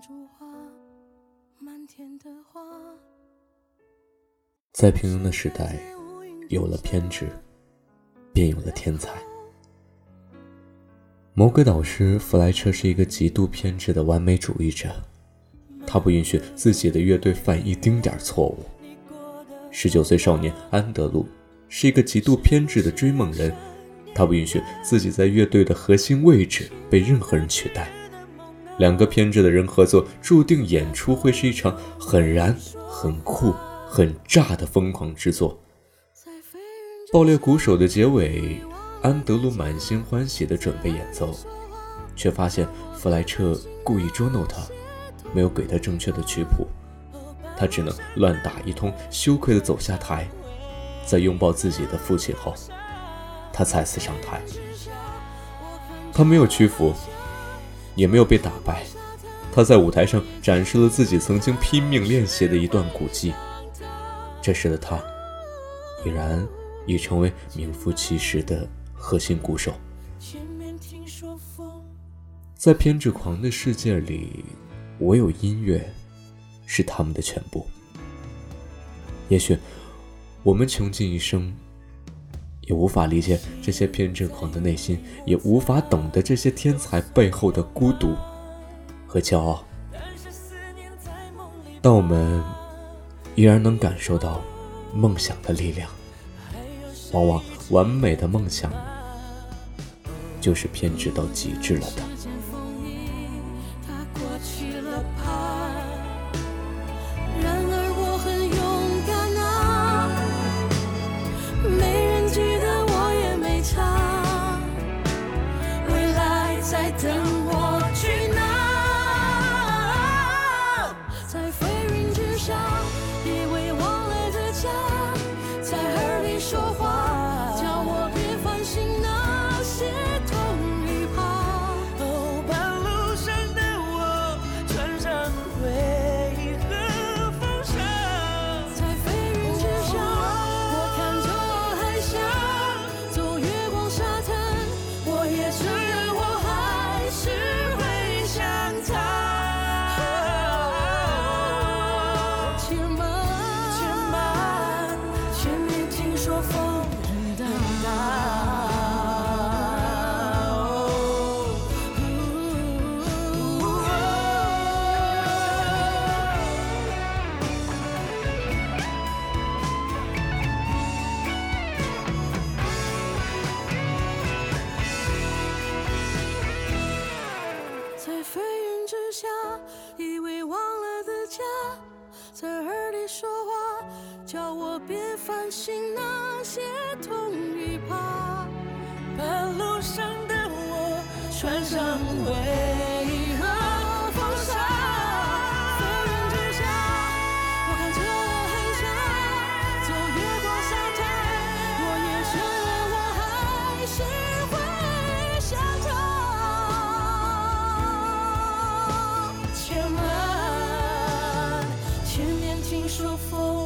风让云长出花，满天的花。在平庸的时代，有了偏执，便有了天才。魔鬼导师弗莱彻是一个极度偏执的完美主义者，他不允许自己的乐队犯一丁点错误。十九岁少年安德鲁是一个极度偏执的追梦人，他不允许自己在乐队的核心位置被任何人取代。两个偏执的人合作，注定演出会是一场很燃、很酷、很炸的疯狂之作。爆裂鼓手的结尾。安德鲁满心欢喜地准备演奏，却发现弗莱彻故意捉弄他，没有给他正确的曲谱，他只能乱打一通，羞愧地走下台。在拥抱自己的父亲后，他再次上台。他没有屈服，也没有被打败，他在舞台上展示了自己曾经拼命练习的一段古迹。这时的他，已然已成为名副其实的。核心鼓手，在偏执狂的世界里，唯有音乐是他们的全部。也许我们穷尽一生，也无法理解这些偏执狂的内心，也无法懂得这些天才背后的孤独和骄傲。但我们依然能感受到梦想的力量。往往完美的梦想，就是偏执到极致了的。之下，以为忘了的家在耳里说话，叫我别烦心那些痛与怕。半路上的我，穿上盔。轻说服。